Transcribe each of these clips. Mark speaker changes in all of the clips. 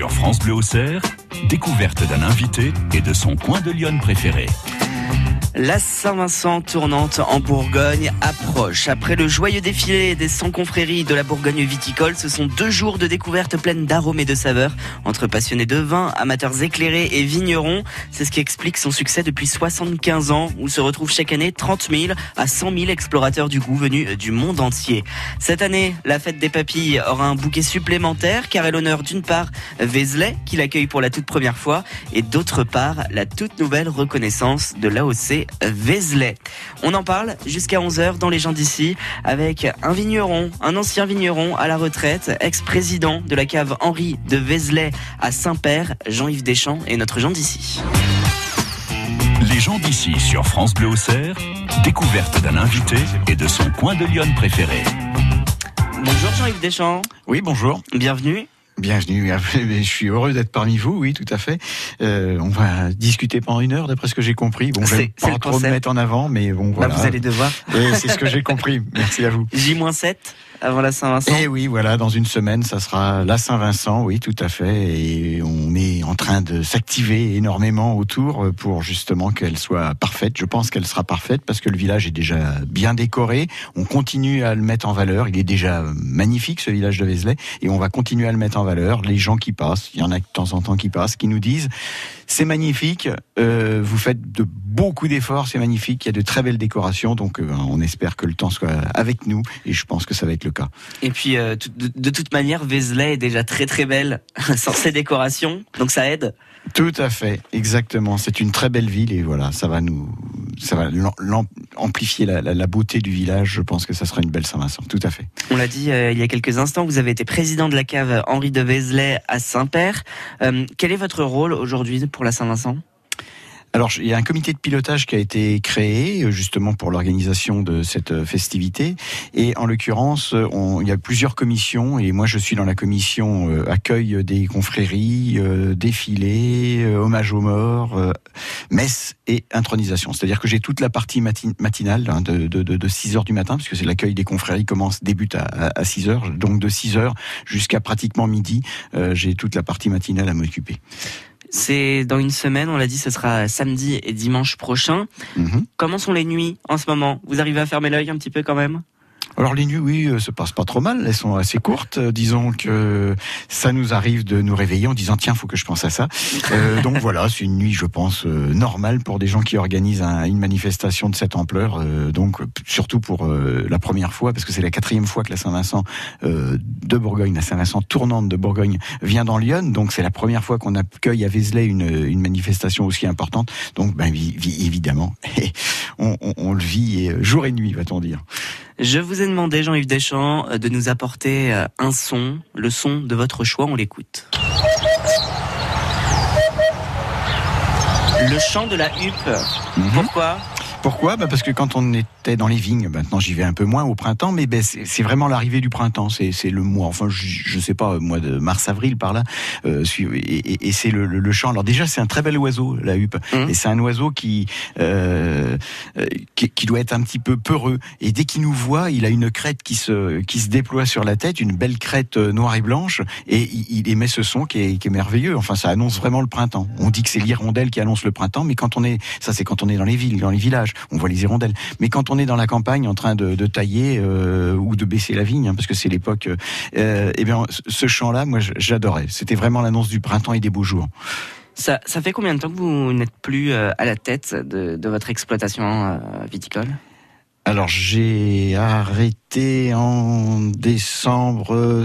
Speaker 1: Sur France Bleu Auxerre, découverte d'un invité et de son coin de Lyon préféré.
Speaker 2: La Saint-Vincent tournante en Bourgogne approche. Après le joyeux défilé des 100 confréries de la Bourgogne viticole, ce sont deux jours de découverte pleine d'arômes et de saveurs entre passionnés de vin, amateurs éclairés et vignerons. C'est ce qui explique son succès depuis 75 ans où se retrouvent chaque année 30 000 à 100 000 explorateurs du goût venus du monde entier. Cette année, la fête des papilles aura un bouquet supplémentaire car elle honore d'une part Vézelay qui l'accueille pour la toute première fois et d'autre part la toute nouvelle reconnaissance de l'AOC Vézelay. On en parle jusqu'à 11h dans les gens d'ici avec un vigneron, un ancien vigneron à la retraite, ex-président de la cave Henri de Vézelay à Saint-Père, Jean-Yves Deschamps et notre gens d'ici.
Speaker 1: Les gens d'ici sur France Bleu Auxerre, découverte d'un invité et de son coin de Lyon préféré.
Speaker 2: Bonjour Jean-Yves Deschamps.
Speaker 3: Oui, bonjour.
Speaker 2: Bienvenue.
Speaker 3: Bienvenue. Je suis heureux d'être parmi vous, oui, tout à fait. Euh, on va discuter pendant une heure, d'après ce que j'ai compris. Bon, je vais pas trop me mettre en avant, mais bon, voilà.
Speaker 2: Là, vous allez devoir.
Speaker 3: c'est ce que j'ai compris. Merci à vous.
Speaker 2: J-7 avant la Saint-Vincent.
Speaker 3: Et eh oui, voilà, dans une semaine, ça sera la Saint-Vincent, oui, tout à fait. Et on est en train de s'activer énormément autour pour justement qu'elle soit parfaite. Je pense qu'elle sera parfaite parce que le village est déjà bien décoré. On continue à le mettre en valeur. Il est déjà magnifique, ce village de Vézelay. Et on va continuer à le mettre en valeur. Les gens qui passent, il y en a de temps en temps qui passent, qui nous disent c'est magnifique. Euh, vous faites de beaucoup d'efforts, c'est magnifique. Il y a de très belles décorations, donc euh, on espère que le temps soit avec nous, et je pense que ça va être le cas.
Speaker 2: Et puis, euh, de, toute manière, Vézelay est déjà très très belle sans ses décorations, donc ça aide.
Speaker 3: Tout à fait, exactement. C'est une très belle ville et voilà, ça va nous, ça va amplifier la, beauté du village. Je pense que ça sera une belle Saint-Vincent. Tout à fait.
Speaker 2: On l'a dit il y a quelques instants, vous avez été président de la cave Henri de Vézelay à Saint-Père. quel est votre rôle aujourd'hui pour la Saint-Vincent?
Speaker 3: Alors, il y a un comité de pilotage qui a été créé euh, justement pour l'organisation de cette euh, festivité. Et en l'occurrence, il y a plusieurs commissions. Et moi, je suis dans la commission euh, accueil des confréries, défilé, hommage aux morts, messe et intronisation. C'est-à-dire que j'ai toute la partie matinale hein, de, de, de, 6 heures du matin, puisque c'est l'accueil des confréries commence débute à, à 6 heures. Donc de 6 heures jusqu'à pratiquement midi, j'ai toute la partie matinale à m'occuper.
Speaker 2: C'est dans une semaine, on l'a dit, ce sera samedi et dimanche prochain. Mhm. Comment sont les nuits en ce moment? Vous arrivez à fermer l'œil un petit peu quand même?
Speaker 3: Alors les nuits, oui, euh, se passent pas trop mal. Elles sont assez courtes. Euh, disons que ça nous arrive de nous réveiller en disant tiens, faut que je pense à ça. Euh, donc voilà, c'est une nuit, je pense, normale pour des gens qui organisent une manifestation de cette ampleur. donc surtout pour la première fois, parce que c'est la quatrième fois que la Saint-Vincent de Bourgogne, la Saint-Vincent tournante de Bourgogne, vient dans Lyon. Donc c'est la première fois qu'on accueille à Vézelay une, une manifestation aussi importante. Donc ben, évidemment, on, on, on le vit jour et nuit, va-t-on dire.
Speaker 2: Je vous ai demandé, Jean-Yves Deschamps, euh, de nous apporter euh, un son, le son de votre choix, on l'écoute. Le chant de la huppe. Mhm. Pourquoi?
Speaker 3: Pourquoi? Bah Parce que quand on était dans les vignes, maintenant j'y vais un peu moins au printemps, mais ben, c'est vraiment l'arrivée du printemps, c'est le mois, enfin je, ne sais pas, mois de mars-avril par là, euh, et, et c'est le, le, chant. Alors déjà c'est un très bel oiseau, la huppe, mmh. et c'est un oiseau qui, euh, euh, qui, qui doit être un petit peu peureux, et dès qu'il nous voit, il a une crête qui se qui se déploie sur la tête, une belle crête euh, noire et blanche, et il, émet ce son qui est, qui est merveilleux. Enfin ça annonce vraiment le printemps. On dit que c'est l'hirondelle qui annonce le printemps, mais quand on est, ça c'est quand on est dans les villes, dans les villages on voit les hirondelles. Mais quand on est dans la campagne en train de, tailler euh, ou de baisser la vigne, hein, parce que c'est l'époque, euh, eh bien, ce chant-là, moi, j'adorais. C'était vraiment l'annonce du printemps et des beaux jours.
Speaker 2: Ça, fait combien de temps que vous n'êtes plus euh, à la tête de, votre exploitation viticole?
Speaker 3: Alors j'ai arrêté en décembre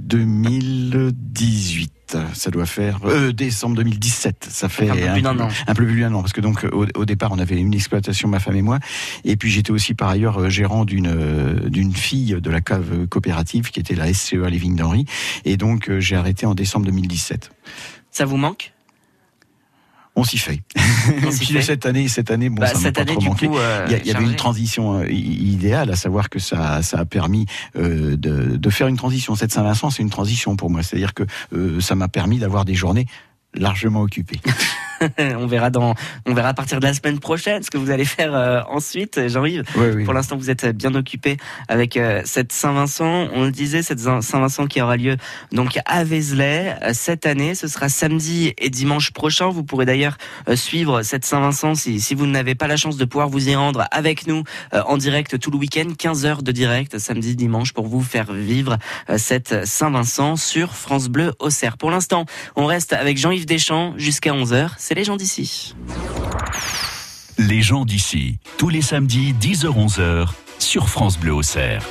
Speaker 3: 2018 ça doit faire euh, décembre 2017. Ça fait
Speaker 2: un peu plus d'un an.
Speaker 3: Un peu plus d'un an, parce que donc au, départ on avait une exploitation ma femme et moi, et puis j'étais aussi par ailleurs euh, gérant d'une euh, d'une fille de la cave coopérative qui était la SCE à Vignes d'Henri, et donc j'ai arrêté en décembre 2017.
Speaker 2: Ça vous manque?
Speaker 3: On s'y fait. On fait. cette année, cette année, bon, bah, ça m'a pas trop manqué.
Speaker 2: Euh,
Speaker 3: il y, avait une transition euh, idéale, à savoir que ça, ça a permis euh, de, de, faire une transition. Cette Saint-Vincent, c'est une transition pour moi. C'est-à-dire que ça m'a permis d'avoir des journées largement occupées.
Speaker 2: on verra dans, on verra à partir de la semaine prochaine ce que vous allez faire euh, ensuite, Jean-Yves. Pour l'instant, vous êtes bien occupé avec euh, cette Saint-Vincent. On le disait, cette Saint-Vincent qui aura lieu donc à Vézelay cette année. Ce sera samedi et dimanche prochain. Vous pourrez d'ailleurs suivre cette Saint-Vincent si, si vous n'avez pas la chance de pouvoir vous y rendre avec nous en direct tout le week-end, 15 heures de direct samedi, dimanche pour vous faire vivre cette Saint-Vincent sur France Bleu Auxerre. Pour l'instant, on reste avec Jean-Yves Deschamps jusqu'à 11h. Les gens d'ici.
Speaker 1: Les gens d'ici, tous les samedis 10h-11h sur France Bleu Auxerre.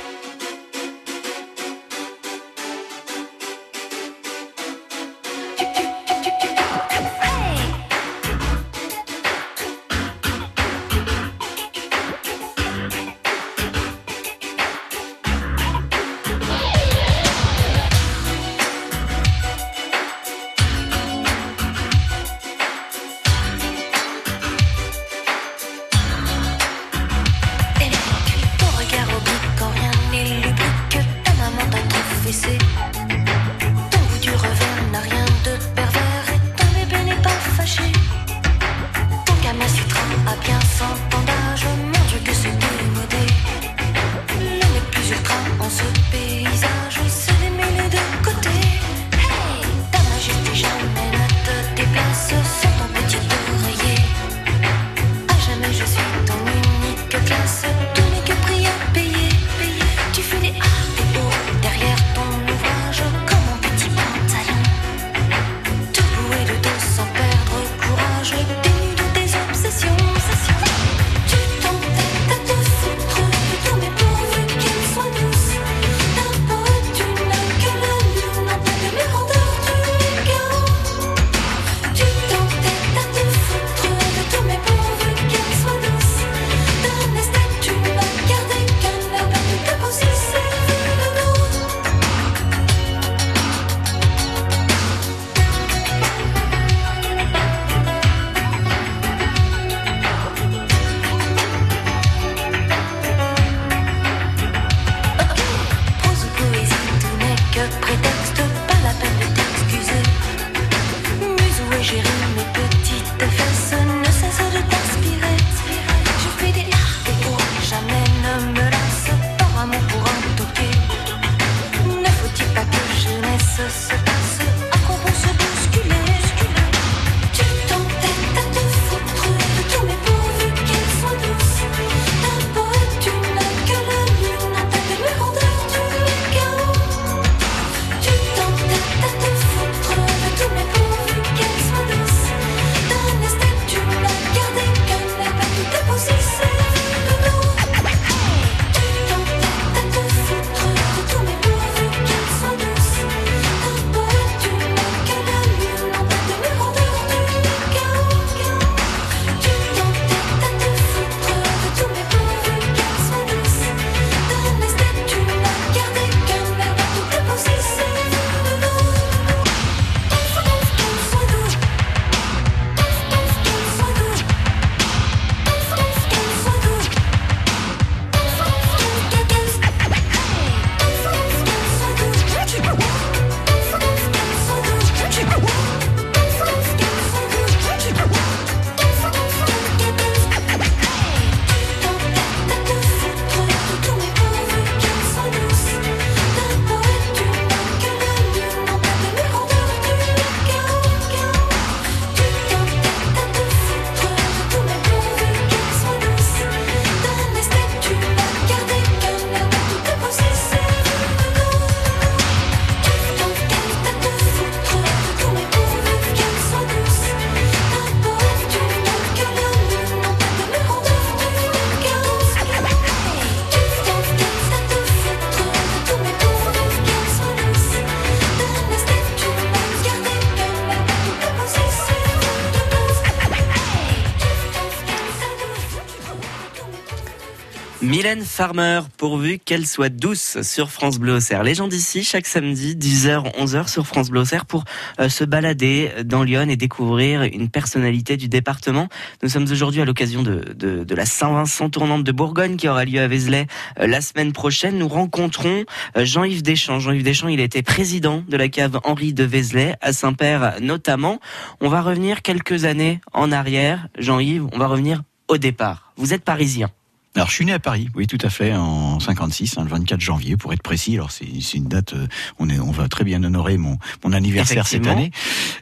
Speaker 2: Mylène Farmer, pourvu qu'elle soit douce sur France Bleu Auxerre. Les gens d'ici, chaque samedi, 10h, 11h sur France Bleu Auxerre pour euh, se balader dans Lyon et découvrir une personnalité du département. Nous sommes aujourd'hui à l'occasion de, de, de, la Saint-Vincent tournante de Bourgogne qui aura lieu à Vézelay euh, la semaine prochaine. Nous rencontrons euh, Jean-Yves Deschamps. Jean-Yves Deschamps, il été président de la cave Henri de Vézelay, à Saint-Père notamment. On va revenir quelques années en arrière. Jean-Yves, on va revenir au départ. Vous êtes parisien.
Speaker 3: Alors je suis né à Paris, oui tout à fait, en 56, hein, le 24 janvier pour être précis. Alors c'est une date, euh, on est, on va très bien honorer mon, mon anniversaire cette année.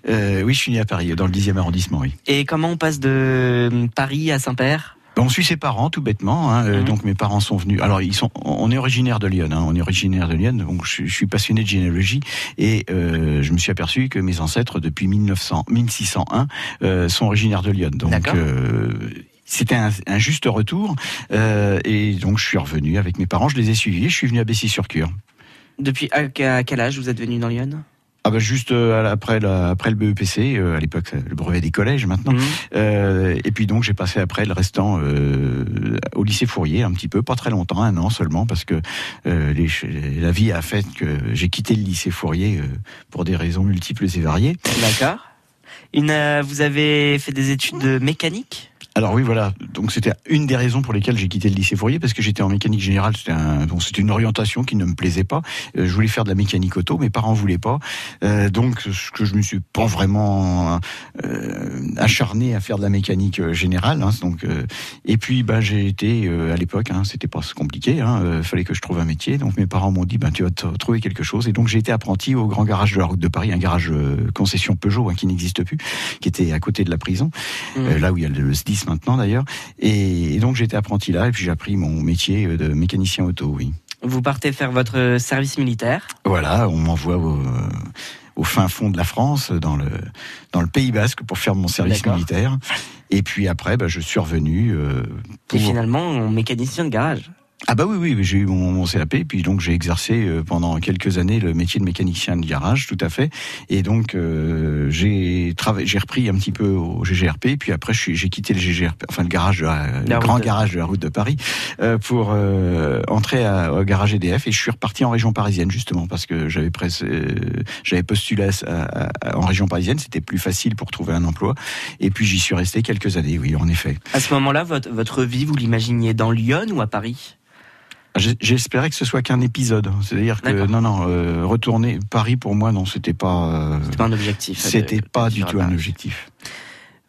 Speaker 3: Euh, oui, je suis né à Paris, dans le 10e arrondissement, oui.
Speaker 2: Et comment on passe de euh, Paris à Saint-Père?
Speaker 3: On suit ses parents tout bêtement. Hein, mhm. Donc mes parents sont venus. Alors ils sont. On est originaire de Lyon. Hein, on est originaire de Lyon. Donc je, suis passionné de généalogie et euh, je me suis aperçu que mes ancêtres depuis 1900, 1601 euh, sont originaires de Lyon. Donc euh, c'était un, un, juste retour. Euh, et donc, je suis revenu avec mes parents, je les ai suivis, je suis venu à Bessy-sur-Cure.
Speaker 2: Depuis à quel âge vous êtes venu dans Lyon?
Speaker 3: Ah bah juste euh, après, la, après le BEPC, euh, à l'époque le brevet des collèges maintenant. Mhm. Euh, et puis donc j'ai passé après le restant euh, au lycée Fourier un petit peu, pas très longtemps, un an seulement, parce que les, la vie a fait que j'ai quitté le lycée Fourier pour des raisons multiples et variées.
Speaker 2: D'accord. vous avez fait des études de mécanique?
Speaker 3: Alors oui, voilà. Donc c'était une des raisons pour lesquelles j'ai quitté le lycée Fourier parce que j'étais en mécanique générale. C'était un, donc c'était une orientation qui ne me plaisait pas. Euh, je voulais faire de la mécanique auto, mes parents voulaient pas. Euh, donc ce que je me suis pas vraiment euh, acharné à faire de la mécanique générale. Hein, donc et puis ben j'ai été à l'époque, hein, c'était pas compliqué. Hein, fallait que je trouve un métier. Donc mes parents m'ont dit ben tu vas trouver quelque chose. Et donc j'ai été apprenti au grand garage de la route de Paris, un garage concession Peugeot hein, qui n'existe plus, qui était à côté de la prison, mmh. là où il y a le SDIS maintenant d'ailleurs. Et, donc j'étais apprenti là et puis j'ai appris mon métier de mécanicien auto, oui.
Speaker 2: Vous partez faire votre service militaire
Speaker 3: Voilà, on m'envoie au, fin fond de la France, dans le, dans le Pays Basque, pour faire mon service militaire. Et puis après, bah, je suis revenu. Euh,
Speaker 2: et finalement, mécanicien de garage
Speaker 3: ah bah oui, oui, j'ai eu mon, mon, CAP, puis donc j'ai exercé euh, pendant quelques années le métier de mécanicien de garage, tout à fait. Et donc euh, j'ai j'ai repris un petit peu au GGRP, puis après j'ai quitté le GGRP, enfin le garage, le grand garage de la route de Paris, euh, pour euh, entrer à, au garage EDF. Et je suis reparti en région parisienne justement parce que j'avais j'avais postulé à, en région parisienne, c'était plus facile pour trouver un emploi. Et puis j'y suis resté quelques années, oui, en effet.
Speaker 2: À ce moment-là, votre, votre vie, vous l'imaginiez dans Lyon ou à Paris?
Speaker 3: J'espérais que ce soit qu'un épisode. C'est-à-dire que non, non, euh, retourner Paris pour moi, non, c'était pas.
Speaker 2: Euh, c'était pas un objectif.
Speaker 3: C'était pas du tout un objectif.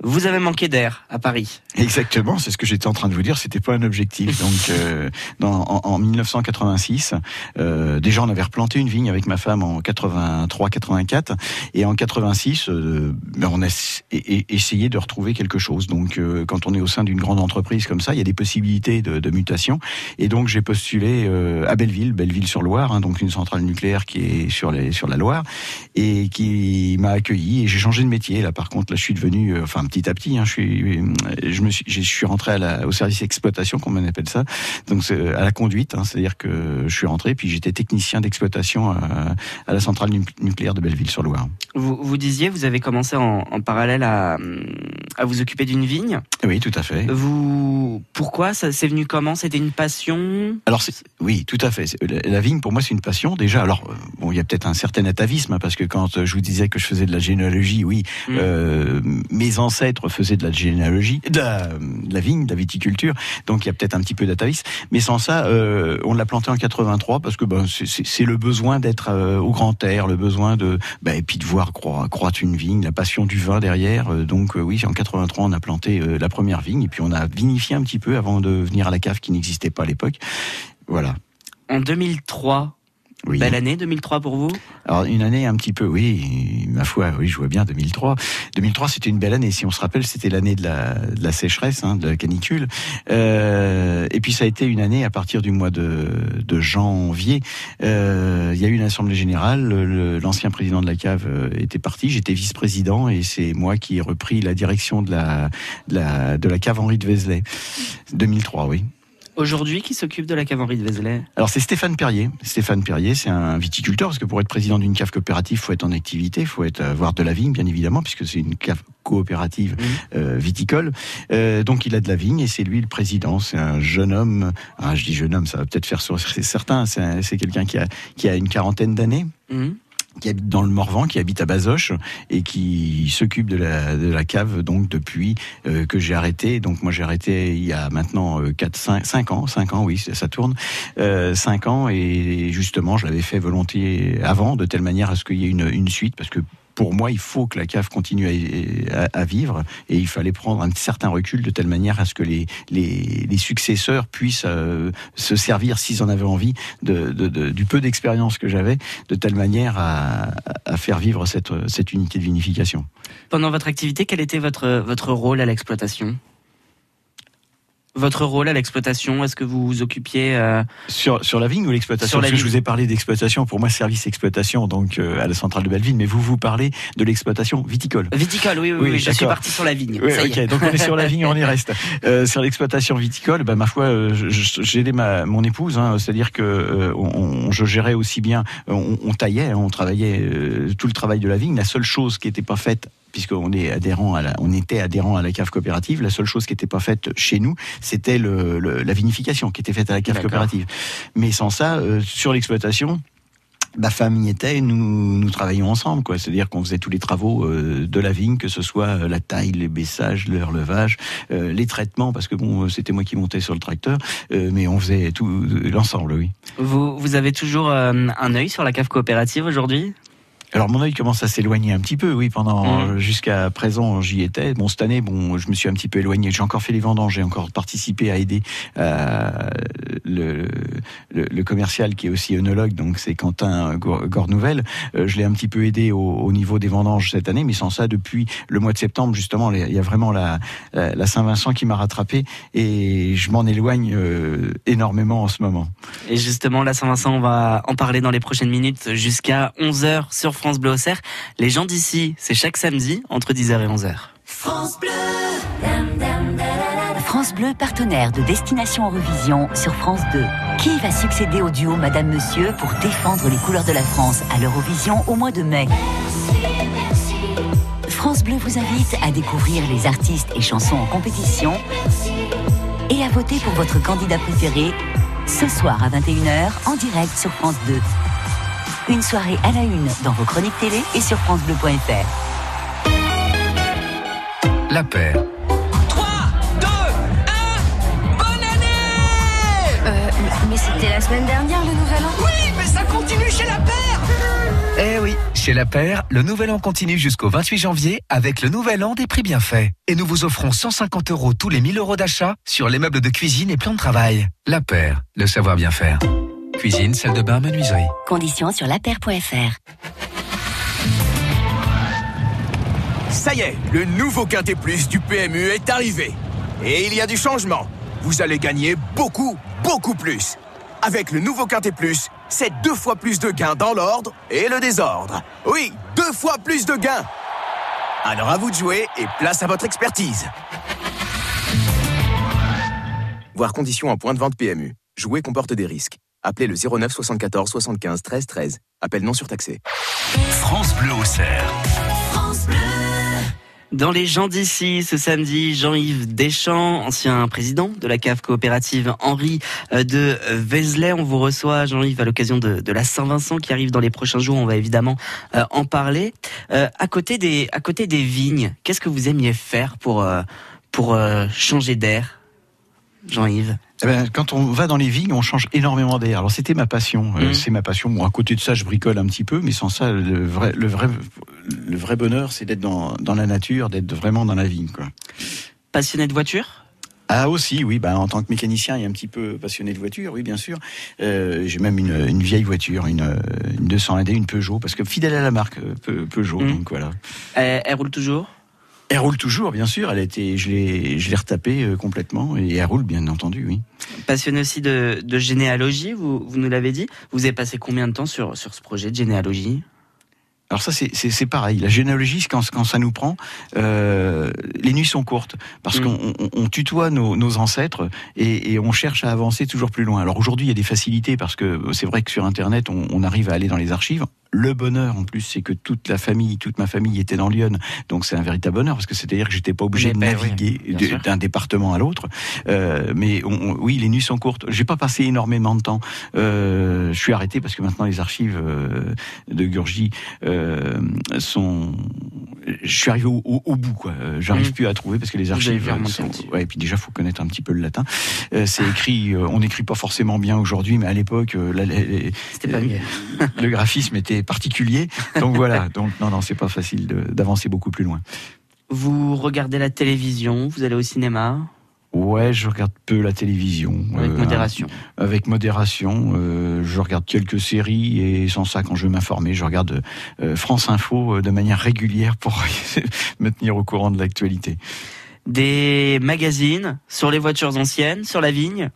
Speaker 2: Vous avez manqué d'air à Paris.
Speaker 3: Exactement, c'est ce que j'étais en train de vous dire. C'était pas un objectif. Donc, euh, dans, en, en, 1986, euh, déjà on avait replanté une vigne avec ma femme en 83-84, et en 86, euh, ben, on a essayé de retrouver quelque chose. Donc, quand on est au sein d'une grande entreprise comme ça, il y a des possibilités de, de mutation. Et donc, j'ai postulé à Belleville, Belleville-sur-Loire, hein, donc une centrale nucléaire qui est sur les sur la Loire, et qui m'a accueilli. Et j'ai changé de métier. Là, par contre, là, je suis devenu, enfin petit à petit. Hein, je suis, je me suis, je suis rentré à la, au service exploitation, comme on appelle ça, donc à la conduite. Hein, C'est-à-dire que je suis rentré, puis j'étais technicien d'exploitation à, à, la centrale nucléaire de Belleville-sur-Loire.
Speaker 2: Vous, vous disiez, vous avez commencé en, en parallèle à, à vous occuper d'une vigne.
Speaker 3: Oui, tout à fait.
Speaker 2: Vous, pourquoi ça c'est venu comment? C'était une passion?
Speaker 3: Alors oui, tout à fait. La vigne pour moi c'est une passion déjà. Alors euh, bon, il y a peut-être un certain atavisme hein, parce que quand je vous disais que je faisais de la généalogie, oui, mmh. euh, mes ancêtres ancêtres faisaient de la généalogie, de la, vigne, de la viticulture, donc il y a peut-être un petit peu d'atavisme. Mais sans ça, euh, on l'a planté en 83 parce que ben, c'est le besoin d'être euh, au grand air, le besoin de, ben, et puis de voir croître une vigne, la passion du vin derrière. Euh, donc oui, en 83, on a planté la première vigne et puis on a vinifié un petit peu avant de venir à la cave qui n'existait pas à l'époque. Voilà.
Speaker 2: En 2003, oui. Belle année 2003 pour vous?
Speaker 3: Alors une année un petit peu, oui, ma foi, oui, je vois bien 2003. 2003 c'était une belle année, si on se rappelle, c'était l'année de la, de la sécheresse, hein, de la canicule. Euh, et puis ça a été une année à partir du mois de, de janvier. Euh, il y a eu une assemblée générale, l'ancien président de la cave euh, était parti, j'étais vice-président et c'est moi qui ai repris la direction de la, de la, de la cave Henri de Vézelay. 2003, oui.
Speaker 2: Aujourd'hui, qui s'occupe de la cave Henri de Vézelay?
Speaker 3: Alors c'est Stéphane Perrier. Stéphane Perrier, c'est un viticulteur parce que pour être président d'une cave coopérative, faut être en activité, faut être avoir de la vigne, bien évidemment, puisque c'est une cave coopérative euh, viticole. Euh, donc il a de la vigne et c'est lui le président. C'est un jeune homme. Ah, je dis jeune homme, ça va peut-être faire sourire certains. C'est un- c'est quelqu'un qui a qui a une quarantaine d'années
Speaker 2: Mhm.
Speaker 3: Qui habite dans le Morvan, qui habite à Bazoches et qui s'occupe de la, de la cave donc depuis euh, que j'ai arrêté. Donc moi j'ai arrêté il y a maintenant euh, 4, 5, 5 ans, 5 ans oui, ça ça tourne, euh, 5 ans et justement je l'avais fait volontiers avant de telle manière à ce qu'il y ait une, une suite parce que pour moi, il faut que la cave continue à, vivre et il fallait prendre un certain recul de telle manière à ce que les, les, les successeurs puissent euh, se servir, s'ils en avaient envie, de- du peu d'expérience que j'avais, de telle manière à, à faire vivre cette, cette unité de vinification.
Speaker 2: Pendant votre activité, quel était votre, votre rôle à l'exploitation? Votre rôle à l'exploitation, est-ce que vous vous occupiez euh,
Speaker 3: Sur, sur la vigne ou l'exploitation? Parce que je vous ai parlé d'exploitation, pour moi, service exploitation, donc euh, à la centrale de Belleville, mais vous vous parlez de l'exploitation viticole.
Speaker 2: Viticole, oui, oui, oui,
Speaker 3: Oui,
Speaker 2: je suis parti sur la vigne.
Speaker 3: Oui,
Speaker 2: ça y
Speaker 3: ok.
Speaker 2: est.
Speaker 3: Donc on est sur la vigne, on y reste. Euh, sur l'exploitation viticole, bah, ma foi, j'ai aidé ma mon épouse, hein, c'est-à-dire que on, je gérais aussi bien, on, on taillait, on travaillait tout le travail de la vigne. La seule chose qui n'était pas faite puisqu'on est adhérent à la, on était adhérent à la cave coopérative. La seule chose qui n'était pas faite chez nous, c'était le, le- la vinification qui était faite à la cave coopérative. Mais sans ça, euh, sur l'exploitation, ma femme y était, et nous, nous travaillions ensemble, quoi. C'est-à-dire qu'on faisait tous les travaux euh, de la vigne, que ce soit euh, la taille, les baissages, le relevage, euh, les traitements, parce que bon, c'était moi qui montais sur le tracteur, euh, mais on faisait tout l'ensemble, oui.
Speaker 2: Vous, vous avez toujours un œil sur la cave coopérative aujourd'hui?
Speaker 3: Alors mon œil commence à s'éloigner un petit peu, oui. Pendant
Speaker 2: Mhm.
Speaker 3: euh, jusqu'à présent, j'y étais. Bon, cette année, bon, je me suis un petit peu éloigné. J'ai encore fait les vendanges, j'ai encore participé à aider euh, le, le, le commercial qui est aussi œnologue, donc c'est Quentin Gornouvel. Euh, je l'ai un petit peu aidé au, au niveau des vendanges cette année, mais sans ça, depuis le mois de septembre, justement, il y a vraiment la, la, la Saint-Vincent qui m'a rattrapé et je m'en éloigne euh, énormément en ce moment.
Speaker 2: Et justement, la Saint-Vincent, on va en parler dans les prochaines minutes jusqu'à 11h sur France Bleu Auxerre. Les gens d'ici, c'est chaque samedi entre 10h et 11h.
Speaker 4: France Bleu, partenaire de Destination Eurovision sur France 2. Qui va succéder au duo Madame Monsieur pour défendre les couleurs de la France à l'Eurovision au mois de mai? France Bleu vous invite à découvrir les artistes et chansons en compétition et à voter pour votre candidat préféré ce soir à 21h en direct sur France 2. Une soirée à la une dans vos chroniques télé et sur francebleu.fr.
Speaker 5: La paire.
Speaker 6: 3, 2, 1, bonne année
Speaker 7: Euh, mais c'était la semaine dernière le nouvel an
Speaker 6: Oui, mais ça continue chez la paire
Speaker 5: Eh oui, chez La Paire, le nouvel an continue jusqu'au 28 janvier avec le nouvel an des prix bienfaits. Et nous vous offrons 150 euros tous les 1000 euros d'achat sur les meubles de cuisine et plans de travail. La Paire, le savoir bien faire. Cuisine, salle de bain, menuiserie.
Speaker 4: Conditions sur lapaire.fr.
Speaker 8: Ça y est, le nouveau Quintet Plus du PMU est arrivé. Et il y a du changement. Vous allez gagner beaucoup, beaucoup plus. Avec le nouveau Quintet Plus, c'est deux fois plus de gains dans l'ordre et le désordre. Oui, deux fois plus de gains. Alors à vous de jouer et place à votre expertise. Voir conditions en point de vente PMU. Jouer comporte des risques. Appelez le 09 74 75 13 13. Appel non surtaxé.
Speaker 1: France Bleu Auxerre.
Speaker 2: Dans les gens d'ici, ce samedi, Jean-Yves Deschamps, ancien président de la cave coopérative Henri euh, de Vézelay. On vous reçoit, Jean-Yves, à l'occasion de, de la Saint-Vincent qui arrive dans les prochains jours. On va évidemment euh, en parler. Euh, à, côté des, à côté des vignes, qu'est-ce que vous aimiez faire pour, euh, pour euh, changer d'air, Jean-Yves?
Speaker 3: Eh ben, quand on va dans les vignes, on change énormément d'air. Alors c'était ma passion. Euh,
Speaker 2: Mhm.
Speaker 3: c'est ma passion. Bon, à côté de ça, je bricole un petit peu, mais sans ça, le vrai, le vrai, le vrai bonheur, c'est d'être dans, dans la nature, d'être vraiment dans la vigne, quoi.
Speaker 2: Passionné de voiture?
Speaker 3: Ah aussi, oui. Bah, en tant que mécanicien et un petit peu passionné de voiture, oui, bien sûr. Euh, J'ai même une, une vieille voiture, une, euh, une 201D, une Peugeot, parce que fidèle à la marque euh, Peu- Peugeot.
Speaker 2: Mhm.
Speaker 3: Donc voilà.
Speaker 2: elle, elle roule toujours?
Speaker 3: Elle roule toujours, bien sûr. Elle a été, je l'ai, je l'ai retapée euh, complètement et elle roule, bien entendu, oui.
Speaker 2: Passionné aussi de, de généalogie, vous, vous nous l'avez dit. Vous avez passé combien de temps sur, sur ce projet de généalogie?
Speaker 3: Alors ça, c'est- pareil. La généalogie, quand, quand ça nous prend, euh, les nuits sont courtes parce
Speaker 2: Mm.
Speaker 3: qu'on on- on tutoie nos, nos ancêtres et, et on cherche à avancer toujours plus loin. Alors aujourd'hui, il y a des facilités parce que c'est vrai que sur Internet, on, on arrive à aller dans les archives. Le bonheur, en plus, c'est que toute la famille, toute ma famille était dans Lyon, donc c'est un véritable bonheur parce que c'est-à-dire que j'étais pas obligé de
Speaker 2: ben
Speaker 3: naviguer d'un département à l'autre. Euh, mais on- on- oui, les nuits sont courtes. J'ai pas passé énormément de temps. Euh, je suis arrêté parce que maintenant les archives euh, de Gurgi euh, sont. Je suis arrivé au, au- au bout, quoi. Euh, J'arrive
Speaker 2: Mhm.
Speaker 3: plus à trouver parce que les archives.
Speaker 2: remonter
Speaker 3: sont- ouais, et puis déjà, faut connaître un petit peu le latin. Euh, c'est écrit. euh, on n'écrit pas forcément bien aujourd'hui, mais à l'époque, euh, la- les-
Speaker 2: C'était pas
Speaker 3: Euh,
Speaker 2: mieux.
Speaker 3: le graphisme était particulier. Donc voilà. Donc non, non, c'est pas facile d'avancer beaucoup plus loin.
Speaker 2: Vous regardez la télévision, vous allez au cinéma?
Speaker 3: Ouais, je regarde peu la télévision.
Speaker 2: avec
Speaker 3: Euh,
Speaker 2: modération.
Speaker 3: avec modération. euh, je regarde quelques séries et sans ça, quand je veux m'informer, je regarde euh, France Info de manière régulière pour me tenir au courant de l'actualité.
Speaker 2: Des magazines sur les voitures anciennes, sur la vigne?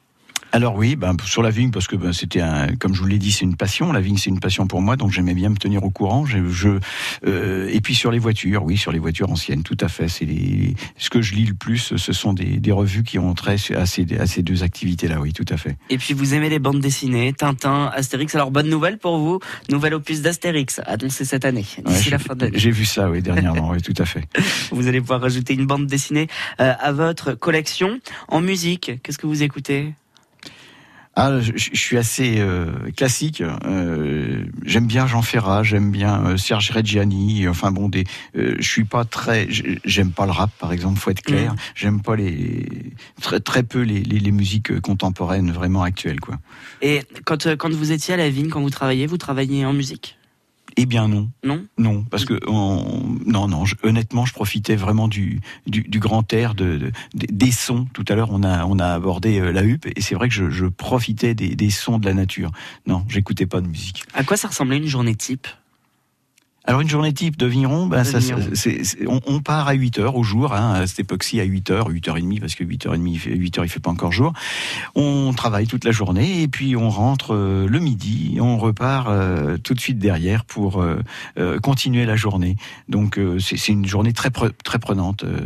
Speaker 3: Alors oui, ben, sur la vigne, parce que ben, c'était un, comme je vous l'ai dit, c'est une passion. La vigne, c'est une passion pour moi, donc j'aimais bien me tenir au courant. Je, je- euh, et puis sur les voitures, oui, sur les voitures anciennes, tout à fait. C'est les, ce que je lis le plus, ce sont des, des revues qui ont trait à ces, à ces deux activités-là, oui, tout à fait.
Speaker 2: Et puis vous aimez les bandes dessinées, Tintin, Astérix. Alors bonne nouvelle pour vous, nouvel opus d'Astérix annoncé cette année, d'ici
Speaker 3: j'ai-
Speaker 2: la fin de l'année.
Speaker 3: J'ai vu ça, oui, dernièrement, oui, tout à fait.
Speaker 2: Vous allez pouvoir rajouter une bande dessinée euh, à votre collection. En musique, qu'est-ce que vous écoutez?
Speaker 3: Ah, je, je suis assez euh, classique. Euh, j'aime bien Jean Ferrat, j'aime bien euh, Serge Reggiani. Enfin bon, des, euh, je suis pas très, j'aime pas le rap par exemple. Faut être clair.
Speaker 2: Mm.
Speaker 3: J'aime pas les très très peu les, les, les musiques euh, contemporaines vraiment actuelles quoi.
Speaker 2: Et quand, euh, quand vous étiez à la vigne, quand vous travailliez, vous travailliez en musique?
Speaker 3: Eh bien non,
Speaker 2: Non
Speaker 3: non, parce que on- non non, je- honnêtement, je profitais vraiment du du, du grand air, de, de- des- sons. Tout à l'heure, on a on a abordé euh, la huppe et c'est vrai que je, je profitais des, des sons de la nature. Non, j'écoutais pas de musique.
Speaker 2: À quoi ça ressemblait une journée type?
Speaker 3: Alors une journée type de vigneron, ben,
Speaker 2: De
Speaker 3: ça,
Speaker 2: vigneron.
Speaker 3: c'est- on, on part à 8 heures au jour, hein, à cette époque-ci à 8 heures, 8 heures et demie, parce que 8 heures et demie, il fait- 8 heures il fait pas encore jour. On travaille toute la journée et puis on rentre euh, le midi, on repart euh, tout de suite derrière pour euh, euh, continuer la journée. Donc euh, c'est une journée très pre- très prenante. euh,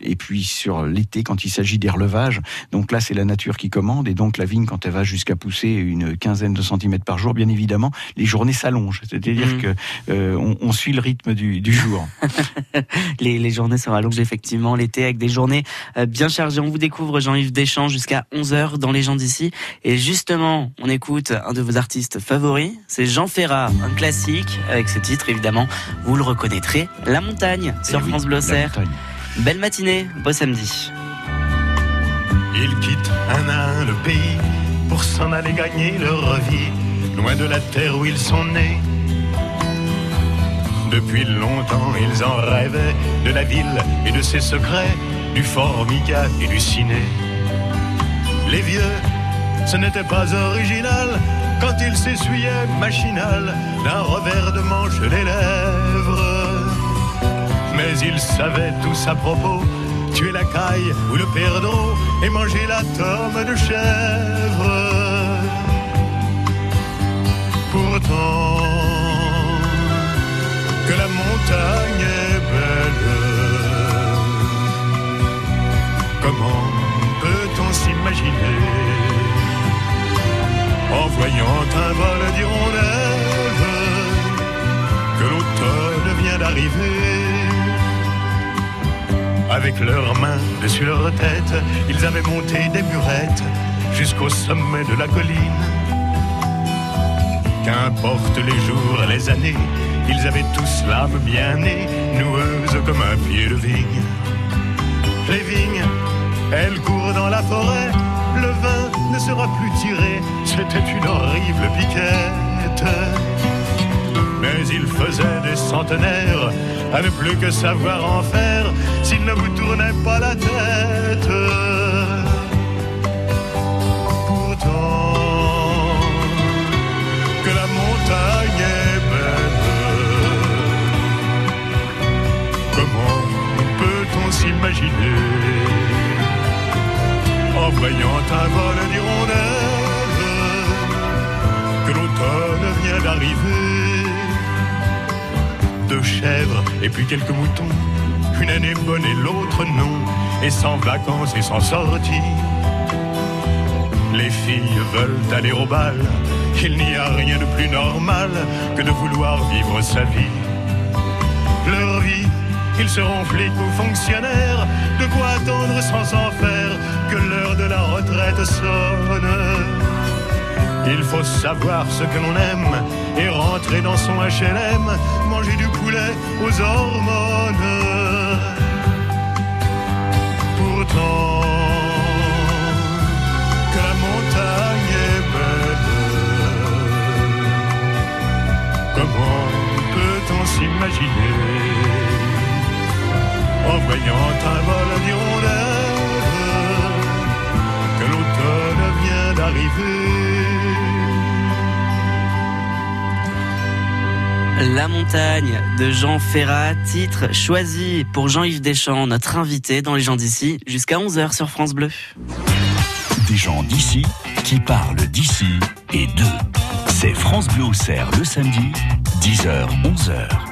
Speaker 3: et puis sur l'été, quand il s'agit des relevages, donc là c'est la nature qui commande et donc la vigne quand elle va jusqu'à pousser une quinzaine de centimètres par jour, bien évidemment, les journées s'allongent. C'est-à-dire
Speaker 2: Mhm.
Speaker 3: que euh, on, on suit le rythme du, du jour.
Speaker 2: les, les journées se rallongent effectivement l'été avec des journées euh, bien chargées. On vous découvre Jean-Yves Deschamps jusqu'à 11h dans Les gens d'ici. Et justement, on écoute un de vos artistes favoris, c'est Jean Ferrat, un classique avec ce titre évidemment. Vous le reconnaîtrez, La Montagne sur
Speaker 3: Eh oui,
Speaker 2: France Bleu
Speaker 3: la
Speaker 2: Auxerre.
Speaker 3: montagne.
Speaker 2: Belle matinée, beau samedi.
Speaker 9: Ils quittent un à un le pays pour s'en aller gagner leur vie, loin de la terre où ils sont nés. Depuis longtemps, ils en rêvaient de la ville et de ses secrets, du formica et du ciné. Les vieux, ce n'était pas original quand ils s'essuyaient machinal d'un revers de manche les lèvres. Mais ils savaient tous à propos tuer la caille ou le perdreau et manger la tome de chèvre. Pourtant, que la montagne est belle, comment peut-on s'imaginer en voyant un vol d'hirondelles que l'automne vient d'arriver? Avec leurs mains dessus leur tête, ils avaient monté des burettes jusqu'au sommet de la colline. Qu'importe les jours, les années, ils avaient tous l'âme bien née, noueuse comme un pied de vigne. Les vignes, elles courent dans la forêt, le vin ne sera plus tiré, c'était une horrible piquette. Mais il faisait des centenaires à ne plus que savoir en faire s'il ne vous tournait pas la tête. Comment peut-on s'imaginer en voyant un vol d'hirondelles que l'automne vient d'arriver deux chèvres et puis quelques moutons. Une année bonne et l'autre non, et sans vacances et sans sortie. Les filles veulent aller au bal, il n'y a rien de plus normal que de vouloir vivre sa vie. Leur vie, ils seront flics ou fonctionnaires, de quoi attendre sans en faire que l'heure de la retraite sonne. Il faut savoir ce que l'on aime et rentrer dans son HLM, manger du poulet aux hormones.
Speaker 2: De Jean Ferrat, titre choisi pour Jean-Yves Deschamps, notre invité dans les gens d'ici, jusqu'à 11h sur France Bleu.
Speaker 10: Des gens d'ici qui parlent d'ici et d'eux. C'est France Bleu au le samedi, 10h,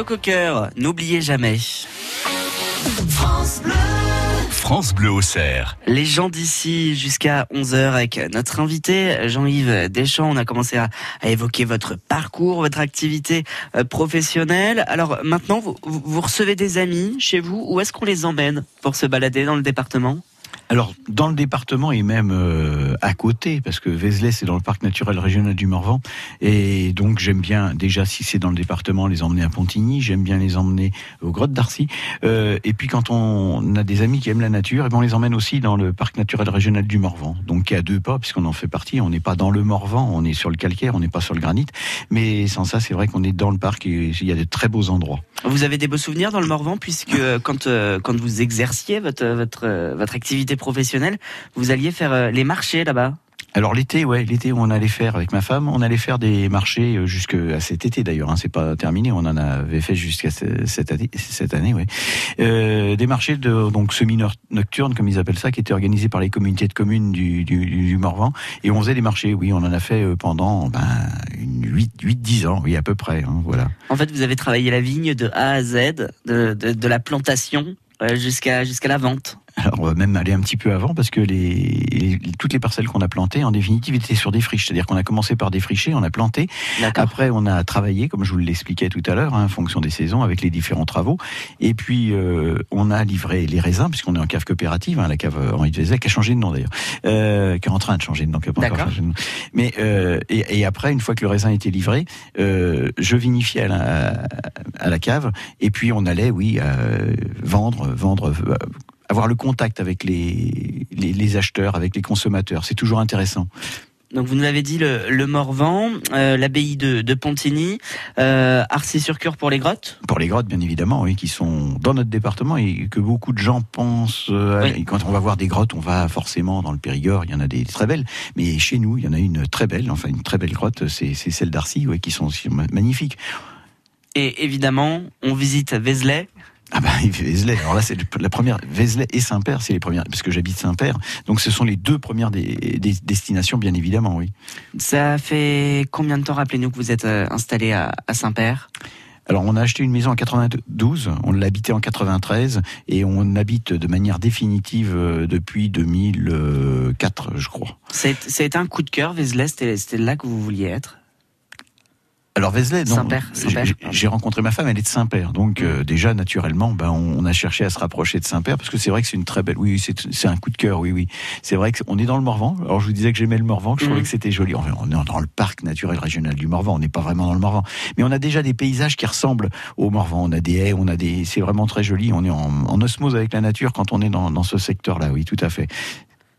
Speaker 2: Joe Cocker, n'oubliez jamais.
Speaker 1: France Bleu. France Bleu au cerf.
Speaker 2: Les gens d'ici jusqu'à 11h avec notre invité Jean-Yves Deschamps. On a commencé à, à, évoquer votre parcours, votre activité euh, professionnelle. Alors maintenant, vous, vous recevez des amis chez vous. Où est-ce qu'on les emmène pour se balader dans le département?
Speaker 3: Alors, dans le département et même euh, à côté, parce que Vézelay, c'est dans le parc naturel régional du Morvan, et donc j'aime bien, déjà, si c'est dans le département, les emmener à Pontigny, j'aime bien les emmener aux grottes d'Arcy, euh, et puis quand on a des amis qui aiment la nature, et ben on les emmène aussi dans le parc naturel régional du Morvan, donc qui a deux pas, puisqu'on en fait partie, on n'est pas dans le Morvan, on est sur le calcaire, on n'est pas sur le granit, mais sans ça, c'est vrai qu'on est dans le parc, et il y a de très beaux endroits.
Speaker 2: Vous avez des beaux souvenirs dans le Morvan, puisque quand, euh, quand vous exerciez votre, votre, votre activité professionnelle, vous alliez faire euh, les marchés là-bas
Speaker 3: alors l'été, ouais, l'été on allait faire avec ma femme, on allait faire des marchés euh, jusqu'à cet été d'ailleurs. Hein, c'est pas terminé, on en avait fait jusqu'à cette année, cette année, ouais. Euh, des marchés de donc semi-nocturnes comme ils appellent ça, qui étaient organisés par les communautés de communes du, du, du Morvan, et on faisait des marchés. Oui, on en a fait pendant ben, 8, 8 10 ans, oui à peu près. Hein, voilà.
Speaker 2: En fait, vous avez travaillé la vigne de A à Z, de, de, de la plantation jusqu'à jusqu'à la vente.
Speaker 3: Alors on va même aller un petit peu avant parce que les, les toutes les parcelles qu'on a plantées en définitive étaient sur des friches, c'est-à-dire qu'on a commencé par défricher, on a planté, après on a travaillé comme je vous l'expliquais tout à l'heure, hein, en fonction des saisons avec les différents travaux, et puis euh, on a livré les raisins puisqu'on est en cave coopérative, hein, la cave Henri de Vézec qui a changé de nom d'ailleurs, euh, qui est en train de changer de nom, qui a pas encore changé de nom. Mais euh, et, et, après une fois que le raisin était livré, euh, je vinifiais à la, à la, cave et puis on allait oui euh, vendre vendre avoir le contact avec les, les, les acheteurs, avec les consommateurs. C'est toujours intéressant.
Speaker 2: Donc vous nous l'avez dit, le, le Morvan, euh, l'abbaye de, de, Pontigny, euh, Arcy-sur-Cure pour les grottes?
Speaker 3: Pour les grottes, bien évidemment, oui, qui sont dans notre département et que beaucoup de gens pensent. Euh, oui. Quand on va voir des grottes, on va forcément dans le Périgord, il y en a des très belles. Mais chez nous, il y en a une très belle, enfin une très belle grotte, c'est celle d'Arcy, qui sont aussi magnifiques.
Speaker 2: Et évidemment, on visite Vézelay,
Speaker 3: ah bah Vézelay. Alors là, c'est la première. Vézelay et Saint-Père, c'est les premières, parce que j'habite Saint-Père. Donc ce sont les deux premières des, des, destinations, bien évidemment, oui.
Speaker 2: Ça fait combien de temps, rappelez-nous, que vous êtes installé à, à Saint-Père?
Speaker 3: Alors on a acheté une maison en 92, on l'habitait en 93 et on habite de manière définitive depuis 2004, je crois.
Speaker 2: C'est un coup de cœur, Vézelay, c'était là que vous vouliez être?
Speaker 3: Alors Vézelay, j'ai rencontré ma femme, elle est de Saint-Père, donc euh, déjà naturellement, ben on, a cherché à se rapprocher de Saint-Père parce que c'est vrai que c'est une très belle, oui, c'est un coup de cœur, oui, oui. C'est vrai qu'on est dans le Morvan. Alors je vous disais que j'aimais le Morvan, que je trouvais mmh. que c'était joli. Enfin, on est dans le parc naturel régional du Morvan, on n'est pas vraiment dans le Morvan, mais on a déjà des paysages qui ressemblent au Morvan. On a des haies, on a des, c'est vraiment très joli. On est en, en, osmose avec la nature quand on est dans, dans ce secteur-là, oui, tout à fait